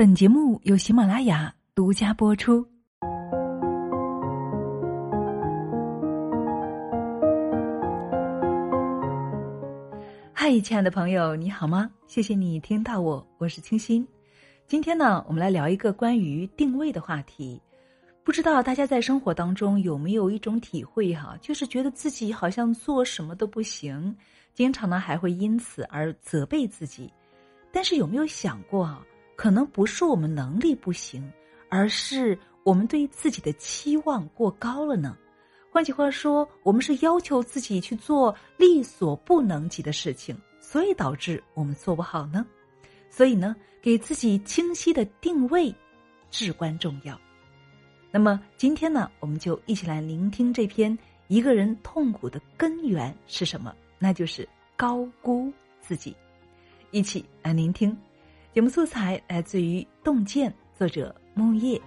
本节目由喜马拉雅独家播出。嗨，亲爱的朋友，你好吗？谢谢你听到我，我是清新。今天呢，我们来聊一个关于定位的话题。不知道大家在生活当中有没有一种体会哈，就是觉得自己好像做什么都不行，经常呢还会因此而责备自己。但是有没有想过啊？可能不是我们能力不行，而是我们对自己的期望过高了呢。换句话说，我们是要求自己去做力所不能及的事情，所以导致我们做不好呢。所以呢，给自己清晰的定位至关重要。那么今天呢，我们就一起来聆听这篇一个人痛苦的根源是什么？那就是高估自己。一起来聆听。节目素材来自于《洞见》，作者木叶。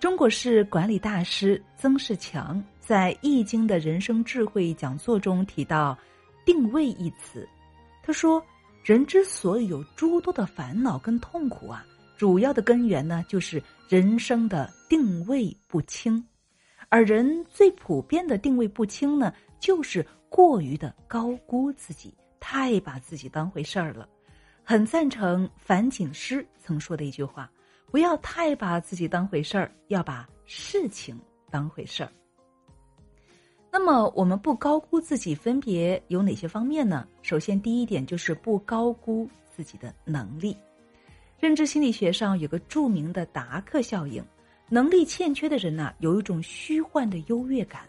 中国式管理大师曾仕强在《易经》的人生智慧讲座中提到“定位”一词。他说：“人之所以有诸多的烦恼跟痛苦啊，主要的根源呢，就是人生的定位不清。”而人最普遍的定位不清呢，就是过于的高估自己，太把自己当回事儿了。很赞成樊锦诗曾说的一句话：“不要太把自己当回事儿，要把事情当回事儿。”那么，我们不高估自己，分别有哪些方面呢？首先，第一点就是不高估自己的能力。认知心理学上有个著名的达克效应。能力欠缺的人呐，有一种虚幻的优越感，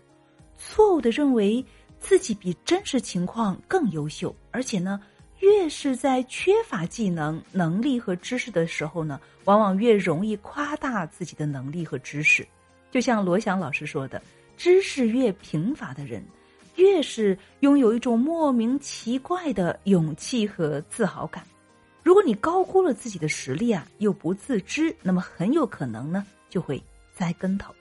错误的认为自己比真实情况更优秀，而且呢，越是在缺乏技能、能力和知识的时候呢，往往越容易夸大自己的能力和知识。就像罗翔老师说的：“知识越贫乏的人，越是拥有一种莫名奇怪的勇气和自豪感。如果你高估了自己的实力啊，又不自知，那么很有可能呢。”就会栽跟头。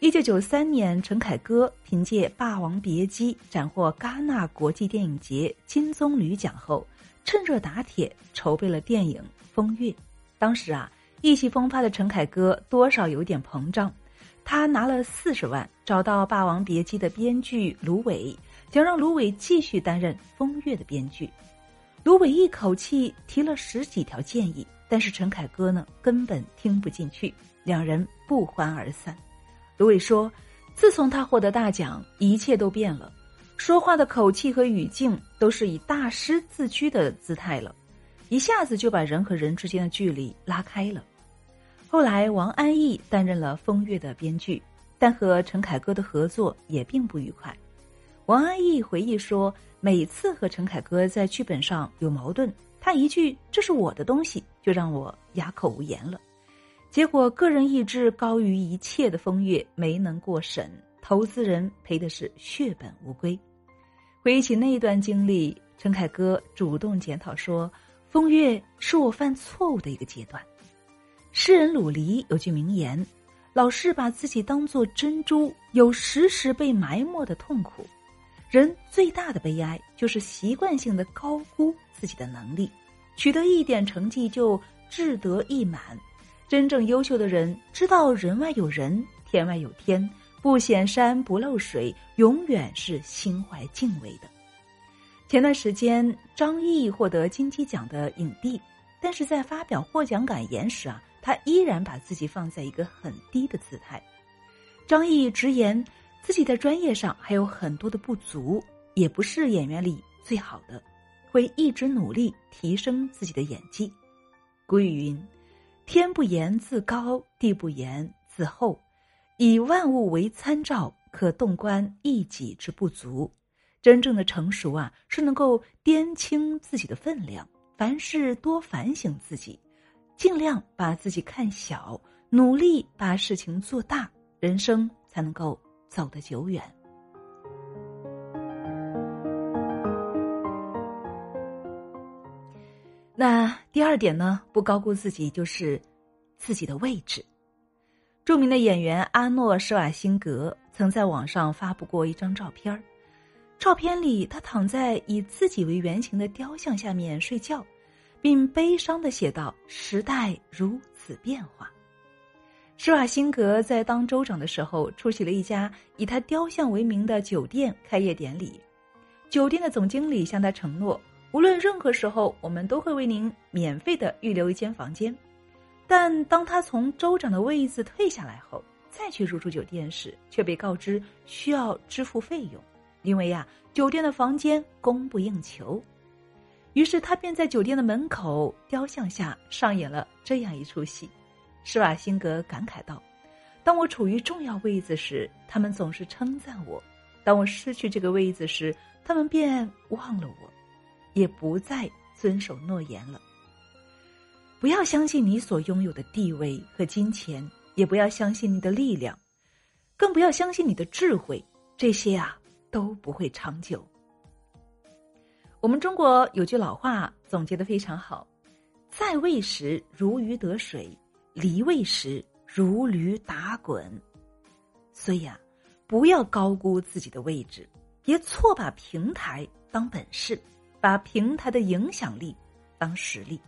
一九九三年，陈凯歌凭借《霸王别姬》斩获戛纳国际电影节金棕榈奖后，趁热打铁筹备了电影《风月》。当时啊，意气风发的陈凯歌多少有点膨胀，他拿了四十万，找到《霸王别姬》的编剧芦苇，想让芦苇继续担任《风月》的编剧。芦苇一口气提了十几条建议，但是陈凯歌呢，根本听不进去。两人不欢而散。芦苇说：“自从他获得大奖，一切都变了，说话的口气和语境都是以大师自居的姿态了，一下子就把人和人之间的距离拉开了。”后来，王安忆担任了《风月》的编剧，但和陈凯歌的合作也并不愉快。王安忆回忆说：“每次和陈凯歌在剧本上有矛盾，他一句‘这是我的东西’，就让我哑口无言了。”结果，个人意志高于一切的风月没能过审，投资人赔的是血本无归。回忆起那段经历，陈凯歌主动检讨说：“风月是我犯错误的一个阶段。”诗人鲁黎有句名言：“老是把自己当做珍珠，有时时被埋没的痛苦。人最大的悲哀就是习惯性的高估自己的能力，取得一点成绩就志得意满。”真正优秀的人知道人外有人，天外有天，不显山不漏水，永远是心怀敬畏的。前段时间，张译获得金鸡奖的影帝，但是在发表获奖感言时啊，他依然把自己放在一个很低的姿态。张译直言，自己在专业上还有很多的不足，也不是演员里最好的，会一直努力提升自己的演技。古语云。天不言自高，地不言自厚，以万物为参照，可洞观一己之不足。真正的成熟啊，是能够掂清自己的分量，凡事多反省自己，尽量把自己看小，努力把事情做大，人生才能够走得久远。那第二点呢？不高估自己，就是自己的位置。著名的演员阿诺·施瓦辛格曾在网上发布过一张照片照片里，他躺在以自己为原型的雕像下面睡觉，并悲伤的写道：“时代如此变化。”施瓦辛格在当州长的时候，出席了一家以他雕像为名的酒店开业典礼。酒店的总经理向他承诺，无论任何时候，我们都会为您免费的预留一间房间。但当他从州长的位子退下来后，再去入住酒店时，却被告知需要支付费用，因为呀，酒店的房间供不应求。于是他便在酒店的门口雕像下上演了这样一出戏。施瓦辛格感慨道：“当我处于重要位子时，他们总是称赞我；当我失去这个位子时，他们便忘了我，也不再遵守诺言了。不要相信你所拥有的地位和金钱，也不要相信你的力量，更不要相信你的智慧，这些啊都不会长久。”我们中国有句老话总结的非常好：“在位时如鱼得水。”离位时如驴打滚，所以啊，不要高估自己的位置，别错把平台当本事，把平台的影响力当实力。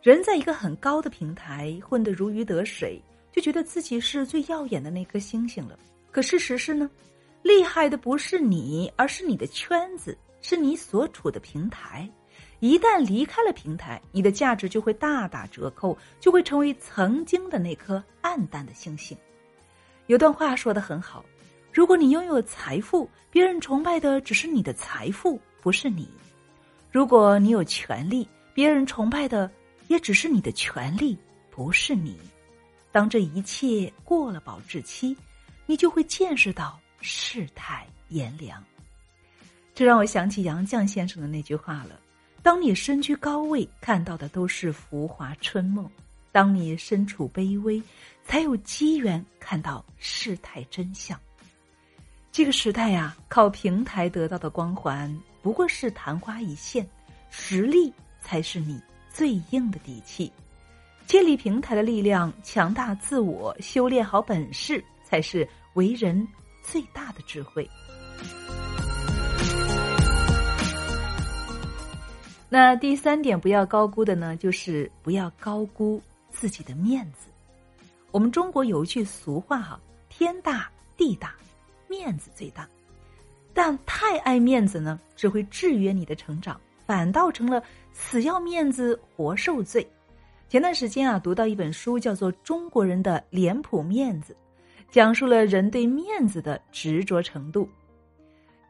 人在一个很高的平台混得如鱼得水，就觉得自己是最耀眼的那颗星星了。可事实是呢，厉害的不是你，而是你的圈子，是你所处的平台。一旦离开了平台，你的价值就会大打折扣，就会成为曾经的那颗暗淡的星星。有段话说的很好：如果你拥有财富，别人崇拜的只是你的财富，不是你；如果你有权利，别人崇拜的也只是你的权利，不是你。当这一切过了保质期，你就会见识到世态炎凉。这让我想起杨绛先生的那句话了。当你身居高位，看到的都是浮华春梦；当你身处卑微，才有机缘看到世态真相。这个时代呀，靠平台得到的光环不过是昙花一现，实力才是你最硬的底气。建立平台的力量，强大自我，修炼好本事，才是为人最大的智慧。那第三点不要高估的呢，就是不要高估自己的面子。我们中国有一句俗话哈：“天大地大，面子最大。”但太爱面子呢，只会制约你的成长，反倒成了死要面子活受罪。前段时间啊，读到一本书，叫做《中国人的脸谱面子》，讲述了人对面子的执着程度。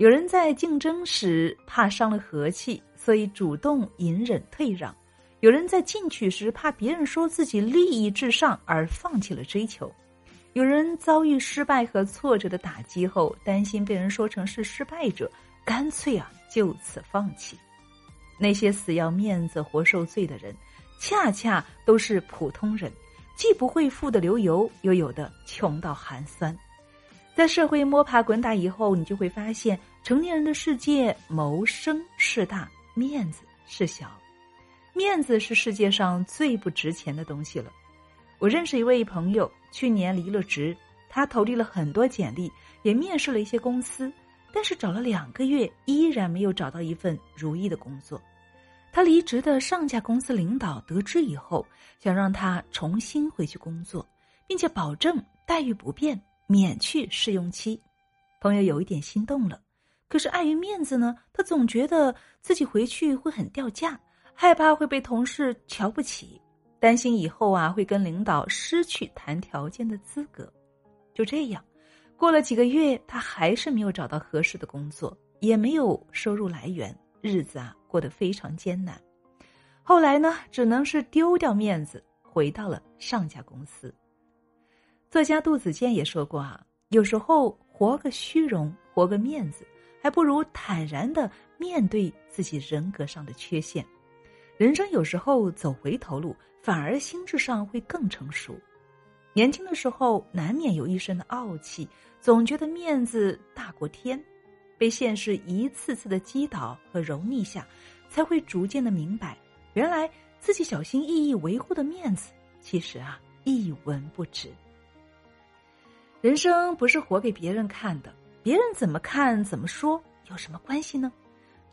有人在竞争时怕伤了和气。所以主动隐忍退让，有人在进取时怕别人说自己利益至上而放弃了追求，有人遭遇失败和挫折的打击后担心被人说成是失败者，干脆啊就此放弃。那些死要面子活受罪的人，恰恰都是普通人，既不会富得流油，又有的穷到寒酸。在社会摸爬滚打以后，你就会发现，成年人的世界谋生事大。面子是小，面子是世界上最不值钱的东西了。我认识一位朋友，去年离了职，他投递了很多简历，也面试了一些公司，但是找了两个月，依然没有找到一份如意的工作。他离职的上家公司领导得知以后，想让他重新回去工作，并且保证待遇不变，免去试用期。朋友有一点心动了。可是碍于面子呢，他总觉得自己回去会很掉价，害怕会被同事瞧不起，担心以后啊会跟领导失去谈条件的资格。就这样，过了几个月，他还是没有找到合适的工作，也没有收入来源，日子啊过得非常艰难。后来呢，只能是丢掉面子，回到了上家公司。作家杜子健也说过啊，有时候活个虚荣，活个面子。还不如坦然的面对自己人格上的缺陷。人生有时候走回头路，反而心智上会更成熟。年轻的时候难免有一身的傲气，总觉得面子大过天，被现实一次次的击倒和蹂躏下，才会逐渐的明白，原来自己小心翼翼维护的面子，其实啊一文不值。人生不是活给别人看的。别人怎么看怎么说有什么关系呢？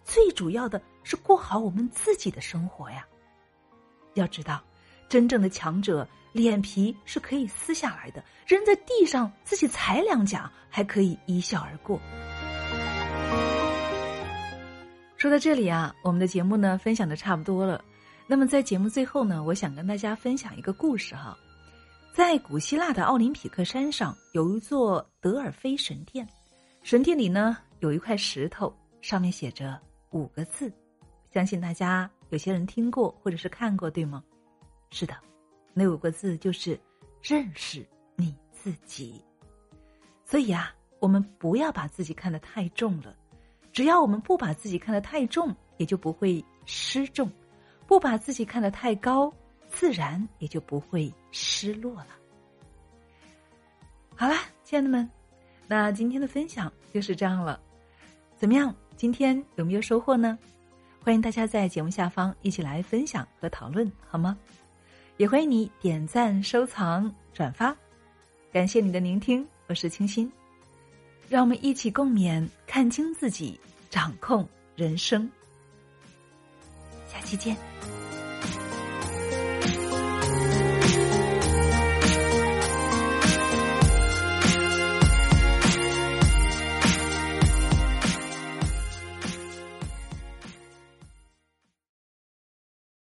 最主要的是过好我们自己的生活呀。要知道，真正的强者脸皮是可以撕下来的，扔在地上自己踩两脚还可以一笑而过。说到这里啊，我们的节目呢分享的差不多了。那么在节目最后呢，我想跟大家分享一个故事哈。在古希腊的奥林匹克山上有一座德尔菲神殿，神殿里呢有一块石头，上面写着五个字，相信大家有些人听过或者是看过，对吗？是的，那五个字就是认识你自己。所以啊，我们不要把自己看得太重了。只要我们不把自己看得太重，也就不会失重；不把自己看得太高，自然也就不会失落了。好啦，亲爱的们，那今天的分享就是这样了。怎么样？今天有没有收获呢？欢迎大家在节目下方一起来分享和讨论，好吗？也欢迎你点赞、收藏、转发。感谢你的聆听，我是清新。让我们一起共勉，看清自己，掌控人生。下期见。